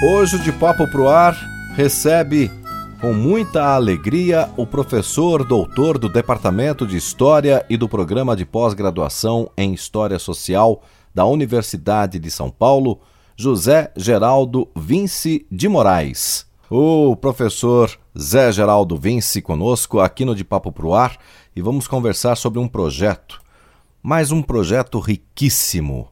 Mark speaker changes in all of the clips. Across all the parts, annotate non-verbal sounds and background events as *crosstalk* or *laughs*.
Speaker 1: Hoje o de Papo pro Ar recebe com muita alegria o professor doutor do Departamento de História e do Programa de Pós-Graduação em História Social da Universidade de São Paulo, José Geraldo Vince de Moraes. O professor Zé Geraldo Vince conosco aqui no De Papo Pro Ar e vamos conversar sobre um projeto, mais um projeto riquíssimo.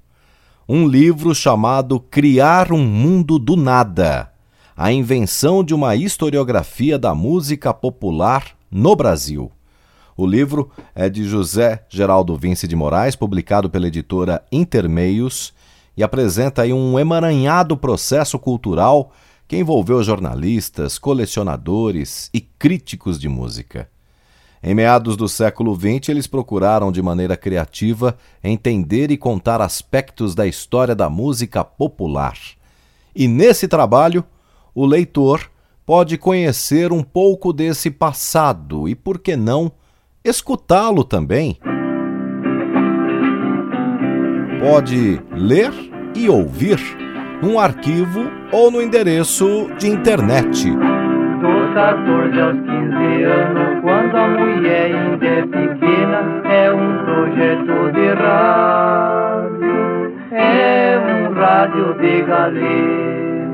Speaker 1: Um livro chamado Criar um Mundo do Nada a invenção de uma historiografia da música popular no Brasil. O livro é de José Geraldo Vince de Moraes, publicado pela editora Intermeios, e apresenta aí um emaranhado processo cultural que envolveu jornalistas, colecionadores e críticos de música. Em meados do século XX, eles procuraram de maneira criativa entender e contar aspectos da história da música popular. E nesse trabalho, o leitor pode conhecer um pouco desse passado e, por que não, escutá-lo também. Pode ler e ouvir num arquivo ou no endereço de internet.
Speaker 2: Dos 14 aos 15 anos, quando a mulher ainda é pequena, é um projeto de rádio, é um rádio de galera.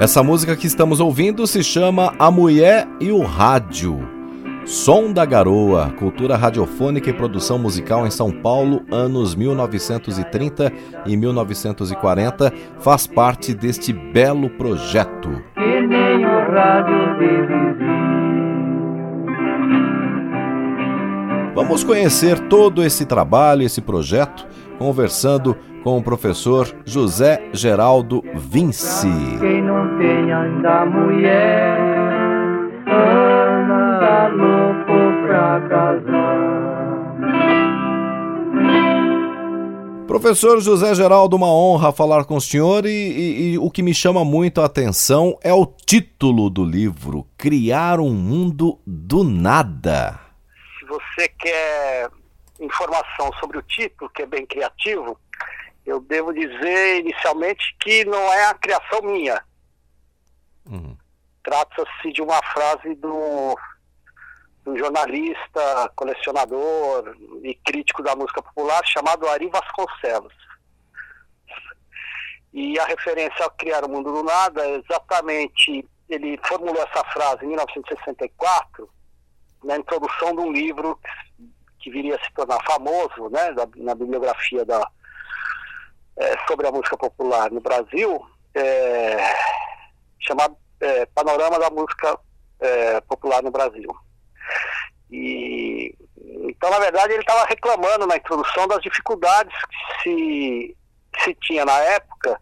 Speaker 1: Essa música que estamos ouvindo se chama A Mulher e o Rádio. Som da Garoa, cultura radiofônica e produção musical em São Paulo, anos 1930 e 1940, faz parte deste belo projeto.
Speaker 2: Rádio de
Speaker 1: Vamos conhecer todo esse trabalho, esse projeto, conversando com o professor José Geraldo Vinci.
Speaker 2: Quem não tem ainda mulher, anda louco pra casar.
Speaker 1: Professor José Geraldo, uma honra falar com o senhor e, e, e, o que me chama muito a atenção é o título do livro, Criar um Mundo do Nada.
Speaker 3: Se você quer informação sobre o título, que é bem criativo, eu devo dizer inicialmente que não é a criação minha.
Speaker 1: Uhum.
Speaker 3: Trata-se de uma frase do, do jornalista, colecionador e crítico da música popular chamado Ari Vasconcelos. E a referência ao criar o mundo do nada é exatamente ele formulou essa frase em 1964 na introdução de um livro que viria a se tornar famoso, né, na bibliografia da, é, sobre a música popular no Brasil, é, chamado é, Panorama da Música Popular no Brasil. E, então, na verdade, ele estava reclamando na introdução das dificuldades que se, que se tinha na época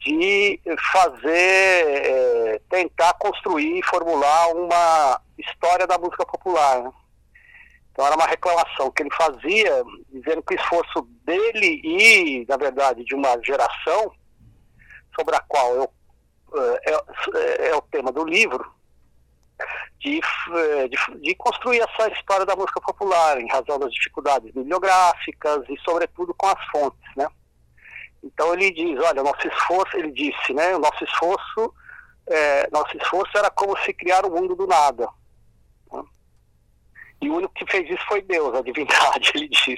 Speaker 3: de fazer, é, tentar construir e formular uma história da música popular. Né? Então era uma reclamação que ele fazia, dizendo que o esforço dele e, na verdade, de uma geração, sobre a qual eu, é, é, é o tema do livro, de, de, de, construir essa história da música popular, em razão das dificuldades bibliográficas e, sobretudo, com as fontes, né? Então ele diz, olha, o nosso esforço, ele disse, né, o nosso esforço, é, nosso esforço era como se criar o mundo do nada. Né? E o único que fez isso foi Deus, a divindade, *laughs* ele disse.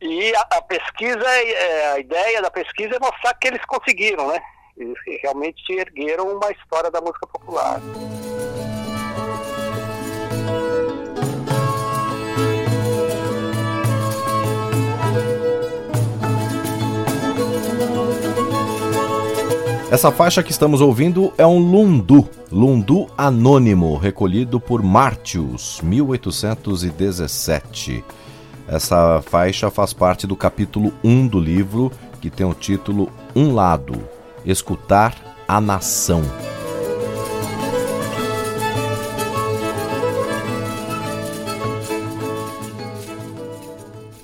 Speaker 3: E a, a pesquisa, é, a ideia da pesquisa é mostrar que eles conseguiram, né? Eles realmente ergueram uma história da música popular.
Speaker 1: Essa faixa que estamos ouvindo é um lundu, lundu anônimo, recolhido por Martius, 1817. Essa faixa faz parte do capítulo 1 do livro, que tem o título Um Lado. escutar a nação.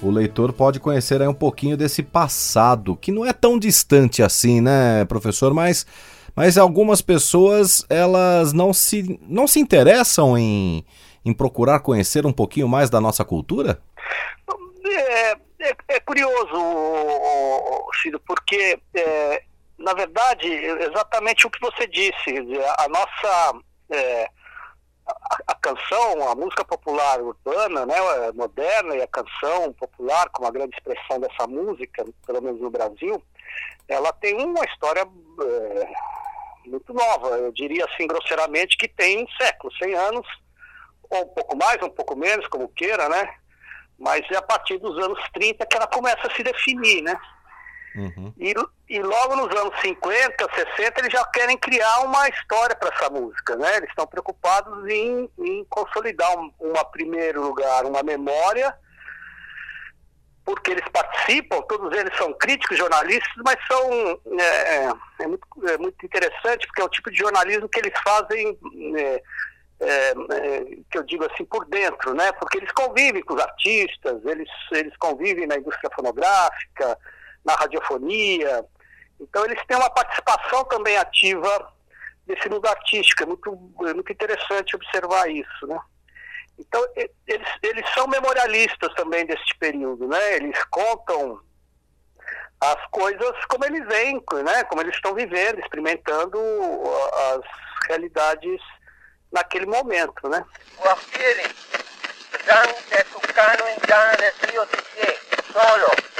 Speaker 1: O leitor pode conhecer aí um pouquinho desse passado, que não é tão distante assim, né, professor? Mas, mas algumas pessoas, elas não se, não se interessam em, em procurar conhecer um pouquinho mais da nossa cultura?
Speaker 3: É, é, é curioso, Ciro, porque, é, na verdade, exatamente o que você disse, a nossa... É, a, canção, a música popular urbana, né, moderna e a canção popular, como a grande expressão dessa música, pelo menos no Brasil, ela tem uma história é, muito nova. Eu diria assim, grosseiramente, que tem um século, 100 anos, ou um pouco mais, um pouco menos, como queira, né? Mas é a partir dos anos 30 que ela começa a se definir, né? Uhum. E, e logo nos anos 50, 60, eles já querem criar uma história para essa música, né? Eles estão preocupados em, em consolidar um, uma primeiro lugar, uma memória, porque eles participam, todos eles são críticos, jornalistas, mas são é, é, é muito, é muito interessante porque é o tipo de jornalismo que eles fazem é, é, é, que eu digo assim, por dentro, né? Porque eles convivem com os artistas, eles, eles convivem na indústria fonográfica, na radiofonia. Então eles têm uma participação também ativa nesse mundo artístico. É muito, é muito interessante observar isso, né? Então eles, eles são memorialistas também deste período, né? Eles contam as coisas como eles veem, né? Como eles estão vivendo, experimentando as realidades naquele momento, né? solo.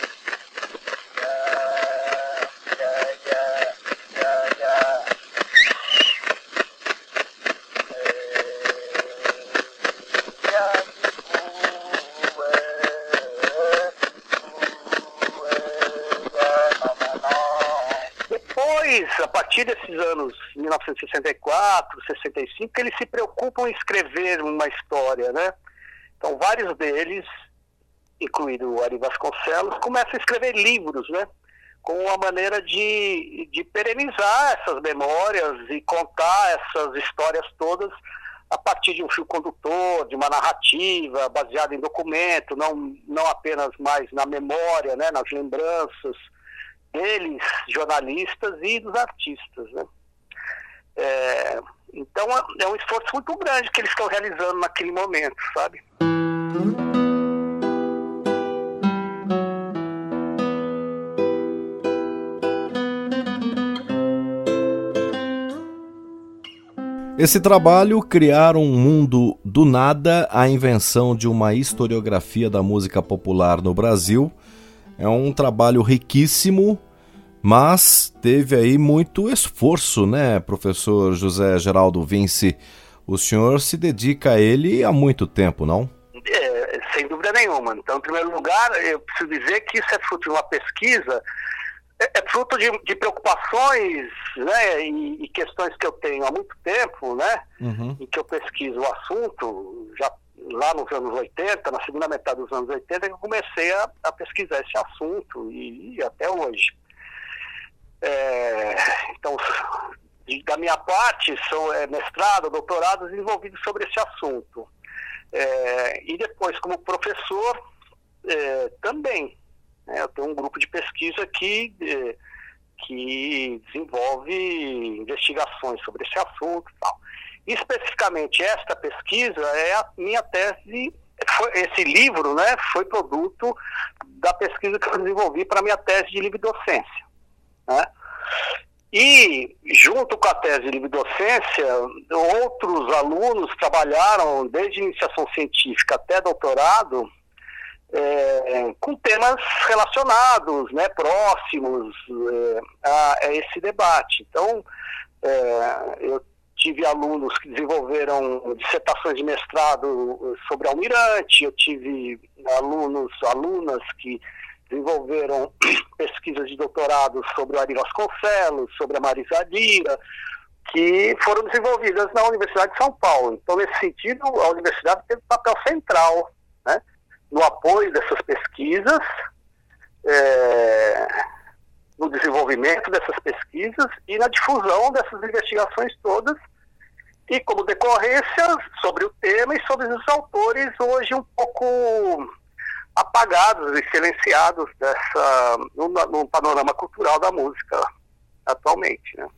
Speaker 3: A partir desses anos 1964, 65, que eles se preocupam em escrever uma história, né? Então, vários deles, incluído o Ari Vasconcelos, começam a escrever livros, né? Com uma maneira de, de perenizar essas memórias e contar essas histórias todas a partir de um fio condutor, de uma narrativa baseada em documento, não, não apenas mais na memória, né, nas lembranças, deles, jornalistas e dos artistas. Né? É, então é, um esforço muito grande que eles estão realizando naquele momento, sabe?
Speaker 1: Esse trabalho, Criar um Mundo do Nada, a invenção de uma historiografia da música popular no Brasil, é um trabalho riquíssimo mas teve aí muito esforço, né, professor José Geraldo Vince? O senhor se dedica a ele há muito tempo, não?
Speaker 3: É, sem dúvida nenhuma. Então, em primeiro lugar, eu preciso dizer que isso é fruto de uma pesquisa, é, é fruto de, de, preocupações né, e, e, questões que eu tenho há muito tempo, né, uhum. em que eu pesquiso o assunto, já lá nos anos 80, na segunda metade dos anos 80, que eu comecei a, a pesquisar esse assunto e, e até hoje. É, então, da minha parte, sou é, mestrado, doutorado desenvolvido sobre esse assunto. É, e depois, como professor, é, também. Né, eu tenho um grupo de pesquisa que, é, que desenvolve investigações sobre esse assunto e tal. Especificamente, esta pesquisa é a minha tese, foi, esse livro né, foi produto da pesquisa que eu desenvolvi para a minha tese de livre docência. Né? E, junto com a tese de docência, outros alunos trabalharam desde iniciação científica até doutorado é, com temas relacionados, né, próximos é, a, a, esse debate. Então, é, eu tive alunos que desenvolveram dissertações de mestrado sobre Almirante, eu tive alunos, alunas que desenvolveram *clears throat* pesquisas de doutorado sobre o Ari Vasconcelos, sobre a Marisa Adira, que foram desenvolvidas na Universidade de São Paulo. Então, nesse sentido, a universidade teve um papel central né, no apoio dessas pesquisas, é, no desenvolvimento dessas pesquisas e na difusão dessas investigações todas, e como decorrência sobre o tema e sobre os autores hoje um pouco apagados e silenciados dessa, no, no panorama cultural da música atualmente. Né?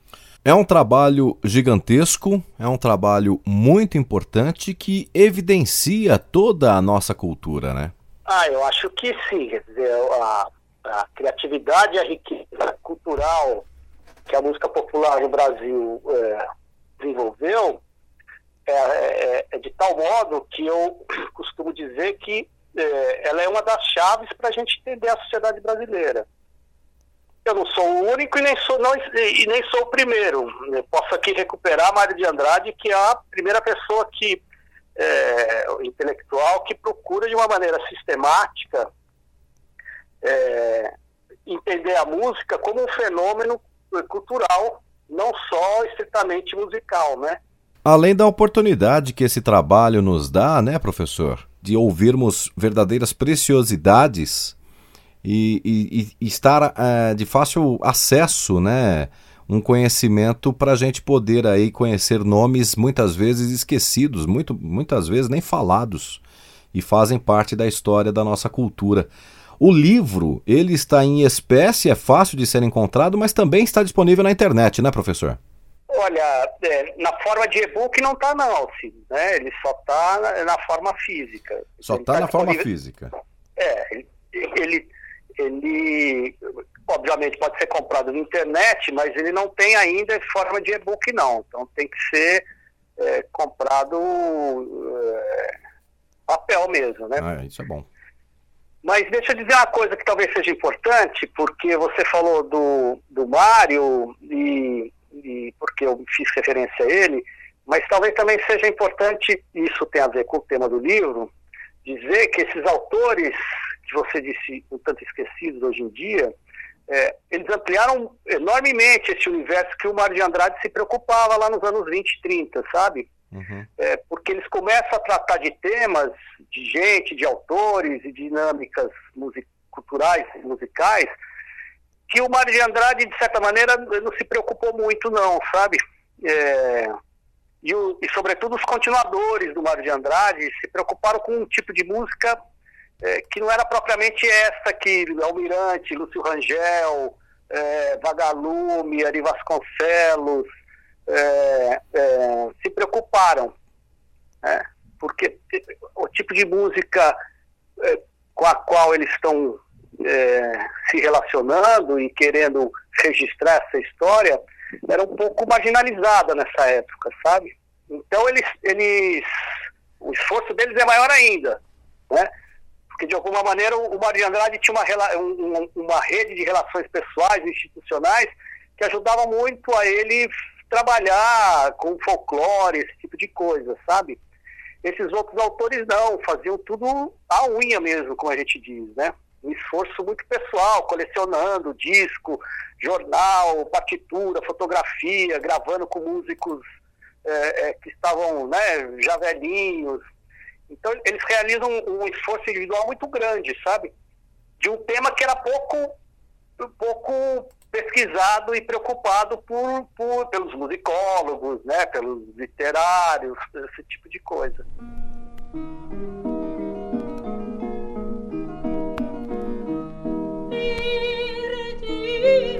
Speaker 1: É um trabalho gigantesco, é um trabalho muito importante que evidencia toda a nossa cultura, né?
Speaker 3: Ah, eu acho que sim. Quer dizer, a, a criatividade e a riqueza cultural que a música popular no Brasil é, desenvolveu é, é, é, de tal modo que eu costumo dizer que é, ela é uma das chaves para a gente entender a sociedade brasileira. Eu não sou o único e nem sou, não, e nem sou o primeiro. Eu posso aqui recuperar a Mário de Andrade, que é a primeira pessoa que é, intelectual que procura de uma maneira sistemática é, entender a música como um fenômeno cultural, não só estritamente musical, né?
Speaker 1: Além da oportunidade que esse trabalho nos dá, né, professor, de ouvirmos verdadeiras preciosidades e, e, e estar é, de fácil acesso, né, um conhecimento para a gente poder aí conhecer nomes muitas vezes esquecidos, muito, muitas vezes nem falados e fazem parte da história da nossa cultura. O livro, ele está em espécie, é fácil de ser encontrado, mas também está disponível na internet, né, professor?
Speaker 3: Olha, é, na forma de e-book não está não, né? Ele só está na, na, forma física.
Speaker 1: Só está tá na forma física.
Speaker 3: É, ele, ele, ele, obviamente pode ser comprado na internet, mas ele não tem ainda forma de e-book não. Então tem que ser é, comprado é, papel mesmo, né?
Speaker 1: Ah, isso é bom.
Speaker 3: Mas deixa eu dizer uma coisa que talvez seja importante, porque você falou do, do Mário e e porque eu fiz referência a ele, mas talvez também seja importante, isso tem a ver com o tema do livro, dizer que esses autores que você disse um tanto esquecidos hoje em dia, é, eles ampliaram enormemente esse universo que o Mário de Andrade se preocupava lá nos anos 20 e 30, sabe? Uhum. É, porque eles começam a tratar de temas, de gente, de autores e dinâmicas music culturais, musicais, que o Mário de Andrade, de certa maneira, não se preocupou muito, não, sabe? É, e, o, e, sobretudo, os continuadores do Mário de Andrade se preocuparam com um tipo de música é, que não era propriamente essa que Almirante, Lúcio Rangel, é, Vagalume, Ari Vasconcelos é, é, se preocuparam. Né? Porque o tipo de música é, com a qual eles estão é, se relacionando e querendo registrar essa história era um pouco marginalizada nessa época, sabe? Então eles, eles, o esforço deles é maior ainda, né? Porque de alguma maneira o Mário Andrade tinha uma, uma rede de relações pessoais institucionais que ajudava muito a ele trabalhar com folclore, esse tipo de coisa, sabe? Esses outros autores não, faziam tudo à unha mesmo, como a gente diz, né? Um esforço muito pessoal, colecionando disco, jornal, partitura, fotografia, gravando com músicos é, é, que estavam né, já velhinhos. Então, eles realizam um, um, esforço individual muito grande, sabe? De um tema que era pouco, pouco pesquisado e preocupado por, por, pelos musicólogos, né, pelos literários, esse tipo de coisa.
Speaker 1: dir dir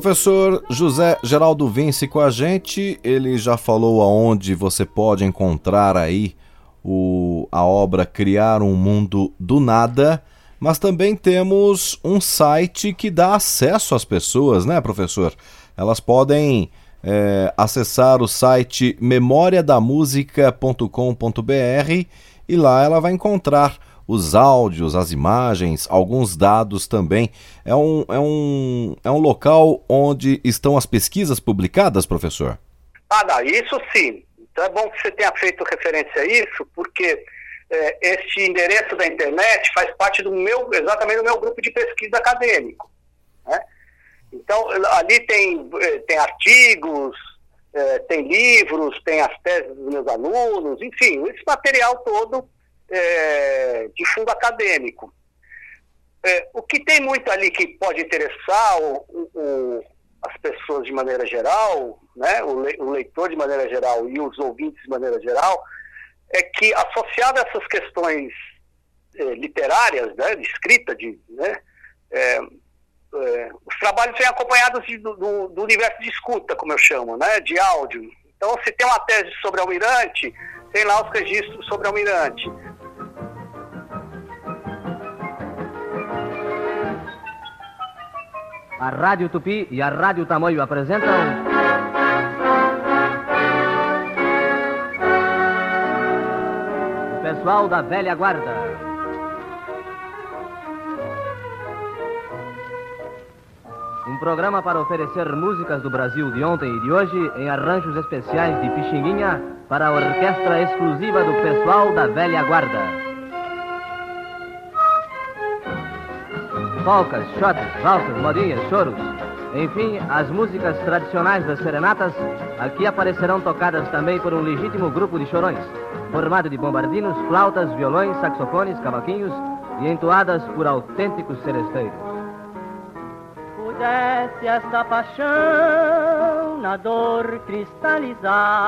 Speaker 1: Professor José Geraldo Vince com a gente, ele já falou aonde você pode encontrar aí o, a obra Criar um Mundo do Nada, mas também temos um site que dá acesso às pessoas, né, professor? Elas podem é, acessar o site memoriadamusica.com.br e lá ela vai encontrar os áudios, as imagens, alguns dados também. É um, é um, é um local onde estão as pesquisas publicadas, professor?
Speaker 3: Ah, não, isso sim. Então é bom que você tenha feito referência a isso, porque é, este endereço da internet faz parte do meu, exatamente do meu grupo de pesquisa acadêmico. Né? Então, ali tem, é, tem artigos, é, tem livros, tem as teses dos meus alunos, enfim, esse material todo é, de fundo acadêmico. É, o que tem muito ali que pode interessar o, o, as pessoas de maneira geral, né, o, le, o, leitor de maneira geral e os ouvintes de maneira geral, é que associado a essas questões é, literárias, né, de escrita, de, né, é, é, os trabalhos vêm acompanhados de, do, do, universo de escuta, como eu chamo, né, de áudio. Então, se tem uma tese sobre Almirante, tem lá os registros sobre Almirante.
Speaker 4: A Rádio Tupi e a Rádio Tamoio apresentam. O pessoal da velha guarda. Um programa para oferecer músicas do Brasil de ontem e de hoje em arranjos especiais de Pixinguinha para a orquestra exclusiva do pessoal da velha guarda. Polcas, shots, valsas, modinhas, choros. Enfim, as músicas tradicionais das serenatas aqui aparecerão tocadas também por um legítimo grupo de chorões, formado de bombardinos, flautas, violões, saxofones, cavaquinhos e entoadas por autênticos celesteiros.
Speaker 5: Pudesse esta paixão na dor cristalizar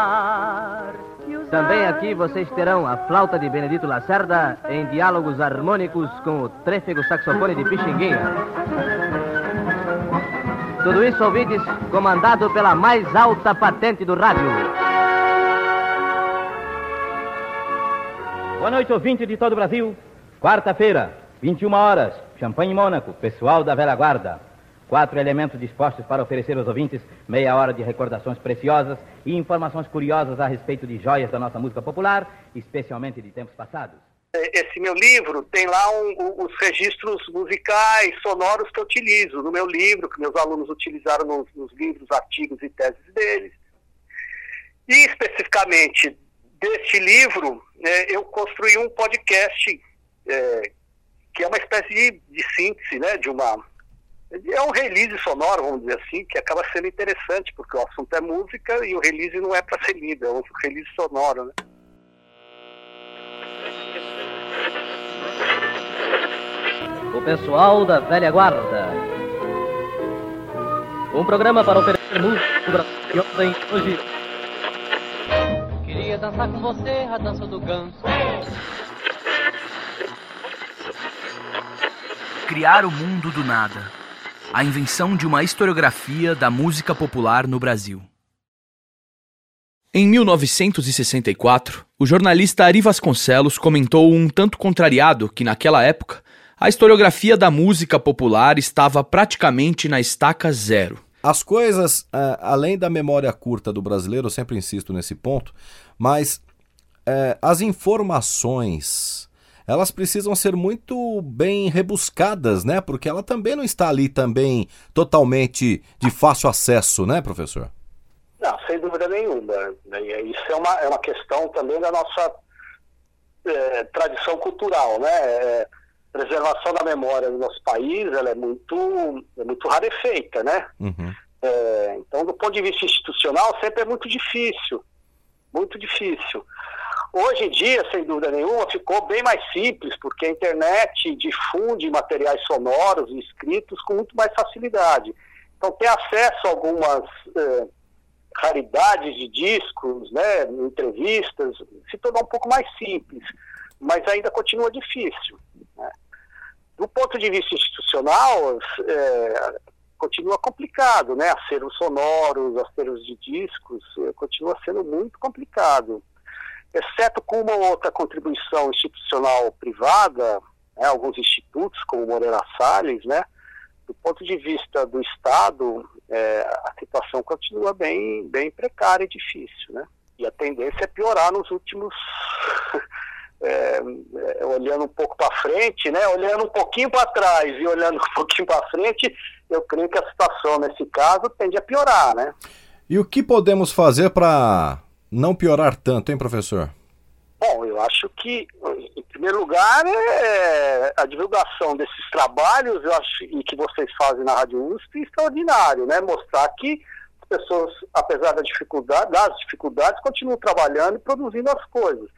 Speaker 4: também aqui vocês terão a flauta de Benedito Lacerda em diálogos harmônicos com o trêfego saxofone de Pixinguinha. Tudo isso, ouvintes, comandado pela mais alta patente do rádio.
Speaker 6: Boa noite, ouvinte de todo o Brasil. Quarta-feira, 21 horas, Champanhe Mônaco, pessoal da Velha Guarda. Quatro elementos dispostos para oferecer aos ouvintes meia hora de recordações preciosas e informações curiosas a respeito de joias da nossa música popular, especialmente de tempos passados.
Speaker 3: Esse meu livro tem lá um, os registros musicais, sonoros que eu utilizo no meu livro, que meus alunos utilizaram nos, nos livros, artigos e teses deles. E especificamente deste livro, é, eu construí um podcast é, que é uma espécie de, de síntese, né, de uma é um release sonoro, vamos dizer assim, que acaba sendo interessante, porque o assunto é música e o release não é para ser lido, é um release sonoro, né?
Speaker 4: O pessoal da velha guarda. Um programa para oferecer música e ontem, hoje.
Speaker 7: Queria dançar com você a dança do ganso.
Speaker 8: Criar o mundo do nada a invenção de uma historiografia da música popular no Brasil. Em 1964, o jornalista Ari Vasconcelos comentou um tanto contrariado que, naquela época, a historiografia da música popular estava praticamente na estaca zero.
Speaker 1: As coisas, é, além da memória curta do brasileiro, eu sempre insisto nesse ponto, mas é, as informações elas precisam ser muito bem rebuscadas, né? Porque ela também não está ali também totalmente de fácil acesso, né, professor?
Speaker 3: Não, sem dúvida nenhuma. Né? Isso é uma, é uma questão também da nossa é, tradição cultural, né? É, preservação da memória do nosso país, ela é muito, é muito rarefeita, né? Uhum. É, então, do ponto de vista institucional, sempre é muito difícil, muito difícil. Hoje em dia, sem dúvida nenhuma, ficou bem mais simples, porque a internet difunde materiais sonoros e escritos com muito mais facilidade. Então, ter acesso a algumas eh, raridades de discos, né, entrevistas, se tornou um pouco mais simples, mas ainda continua difícil. Né? Do ponto de vista institucional, eh, continua complicado, né? Acervos sonoros, acervos de discos, eh, continua sendo muito complicado exceto com uma outra contribuição institucional privada, né, alguns institutos, como Moreira Salles, né, do ponto de vista do Estado, é, a situação continua bem, bem precária e difícil. Né? E a tendência é piorar nos últimos *laughs* é, é, olhando um pouco para frente, né? Olhando um pouquinho para trás e olhando um pouquinho para frente, eu creio que a situação nesse caso tende a piorar, né?
Speaker 1: E o que podemos fazer para não piorar tanto, hein, professor?
Speaker 3: Bom, eu acho que, em primeiro lugar, é a divulgação desses trabalhos, eu acho, e que vocês fazem na Rádio USP, é extraordinário, né? Mostrar que as pessoas, apesar da dificuldade, das dificuldades, continuam trabalhando e produzindo as coisas.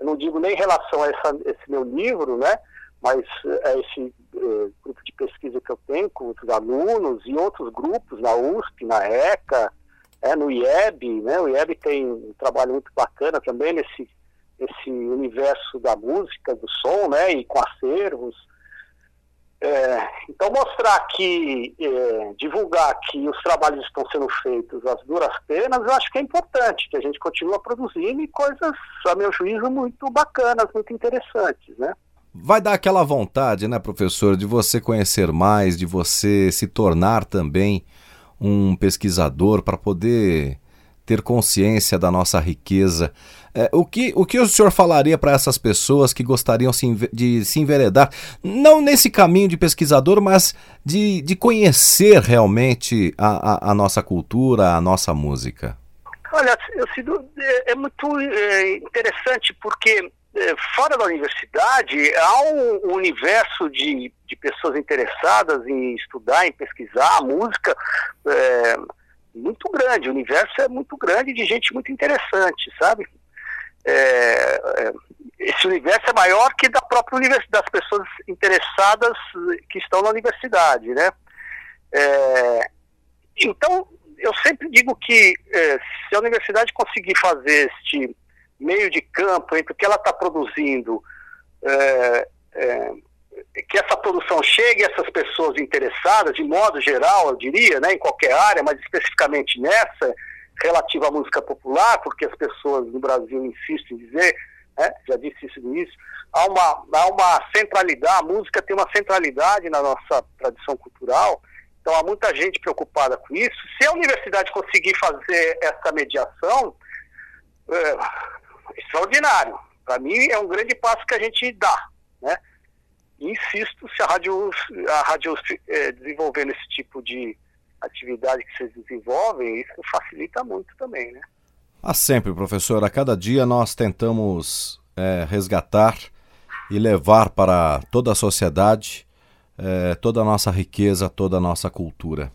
Speaker 3: Eu não digo nem em relação a essa, esse meu livro, né? Mas é esse é, grupo de pesquisa que eu tenho com os alunos e outros grupos na USP, na ECA, é, no IEB, né? O IEB tem um trabalho muito bacana também nesse esse universo da música, do som, né, e com acervos. É, então mostrar que, é, divulgar que os trabalhos estão sendo feitos às duras penas, eu acho que é importante, que a gente continue produzindo coisas, a meu juízo, muito bacanas, muito interessantes, né?
Speaker 1: Vai dar aquela vontade, né, professor, de você conhecer mais, de você se tornar também um pesquisador para poder ter consciência da nossa riqueza. É, o, que, o que o senhor falaria para essas pessoas que gostariam de se enveredar, não nesse caminho de pesquisador, mas de, de conhecer realmente a, a, a nossa cultura, a nossa música?
Speaker 3: Olha, eu, é, é muito é, interessante porque fora da universidade há um universo de, de pessoas interessadas em estudar, em pesquisar a música. É, muito grande, o universo é muito grande de gente muito interessante, sabe? É, é, esse universo é maior que da própria universidade, das pessoas interessadas que estão na universidade, né? É, então, eu sempre digo que é, se a universidade conseguir fazer este meio de campo entre o que ela está produzindo é, é, que essa produção chegue a essas pessoas interessadas, de modo geral, eu diria, né, em qualquer área, mas especificamente nessa, relativa à música popular, porque as pessoas no Brasil insistem em dizer, né, já disse isso no início, há uma, há uma centralidade, a música tem uma centralidade na nossa tradição cultural, então há muita gente preocupada com isso. Se a universidade conseguir fazer essa mediação, é extraordinário. Para mim é um grande passo que a gente dá, né? insisto, se a Rádio, a rádio é, desenvolvendo esse tipo de atividade que vocês desenvolvem, isso facilita muito também, né?
Speaker 1: Há sempre, professor. A cada dia nós tentamos é, resgatar e levar para toda a sociedade é, toda a nossa riqueza, toda a nossa cultura.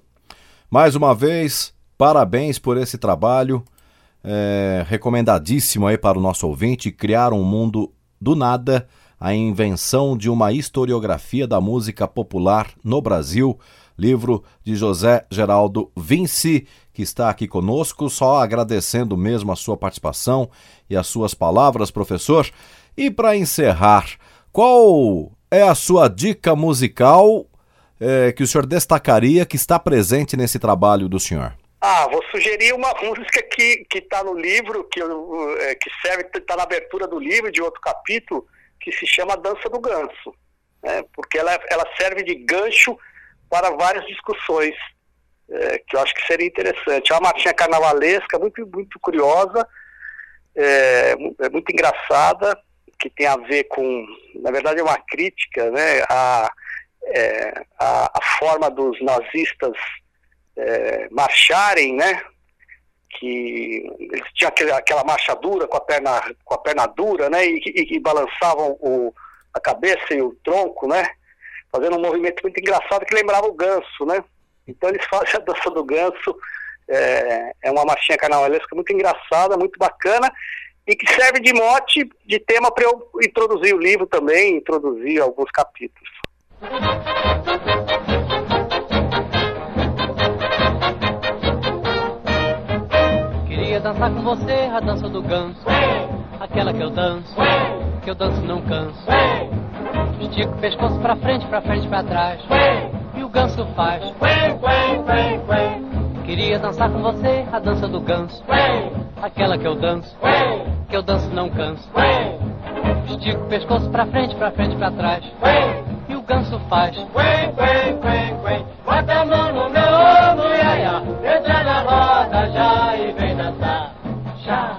Speaker 1: Mais uma vez, parabéns por esse trabalho. É, recomendadíssimo aí para o nosso ouvinte criar um mundo do nada a invenção de uma historiografia da música popular no Brasil, livro de José Geraldo Vinci, que está aqui conosco, só agradecendo mesmo a sua participação e as suas palavras, professor. E para encerrar, qual é a sua dica musical é, que o senhor destacaria que está presente nesse trabalho do senhor?
Speaker 3: Ah, vou sugerir uma *laughs* música que está no livro, que, é, que serve, está na abertura do livro, de outro capítulo, que se chama Dança do Ganso, né? porque ela, ela serve de gancho para várias discussões é, que eu acho que seria interessante. É uma marchinha carnavalesca, muito, muito curiosa, é, é, muito engraçada, que tem a ver com, na verdade é uma crítica, né, a, é, a, a, forma dos nazistas é, marcharem, né, que eles tinham aquela, marcha dura com a perna com a perna dura, né, e, e, e balançavam o, a cabeça e o tronco, né, fazendo um movimento muito engraçado que lembrava o ganso, né. Então eles fazem a dança do ganso, é, é uma marchinha carnavalesca muito engraçada, muito bacana e que serve de mote, de tema para eu introduzir o livro também, introduzir alguns capítulos.
Speaker 7: Dançar com você a dança do ganso. Aquela que eu danço, que eu danço não canso. Estica o pescoço pra frente, pra frente, pra trás. E o ganso faz. Queria dançar com você a dança do ganso. Aquela que eu danço, que eu danço não canso. Estica o pescoço pra frente, pra frente, pra trás. E o ganso faz. Bota a mão no meu já,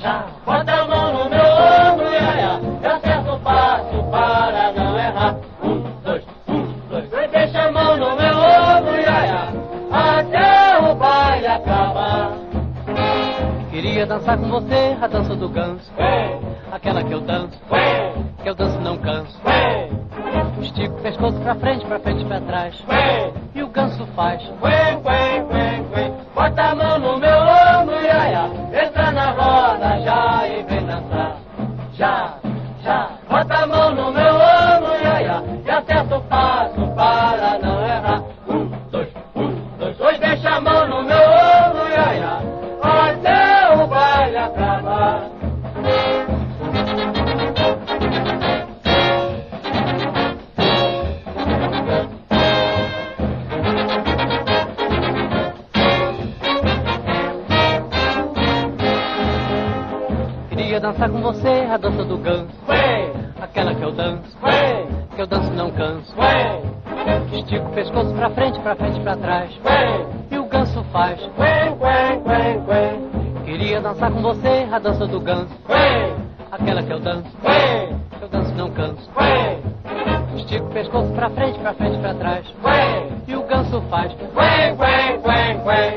Speaker 7: já. Bota a mão no meu ombro, iaia, eu acerto passo para não errar. Um, dois, um, dois. Vai deixa a mão no meu ombro, iaia, até o baile acabar. Queria dançar com você a dança do ganso, Ei. aquela que eu danço, Ei. que eu danço não canso. Ei. Estico o pescoço pra frente, pra frente e pra trás. E o ganso faz. Bota a mão. canso. Ué! Eu danço não canso. Ué! Estico o pescoço pra frente, pra frente, pra trás. Ué! E o ganso faz. Ué, ué, ué, ué.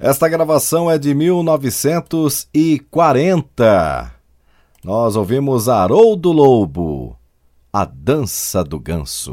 Speaker 1: Esta gravação é de 1940. Nós ouvimos Haroldo Lobo, A Dança do Ganso.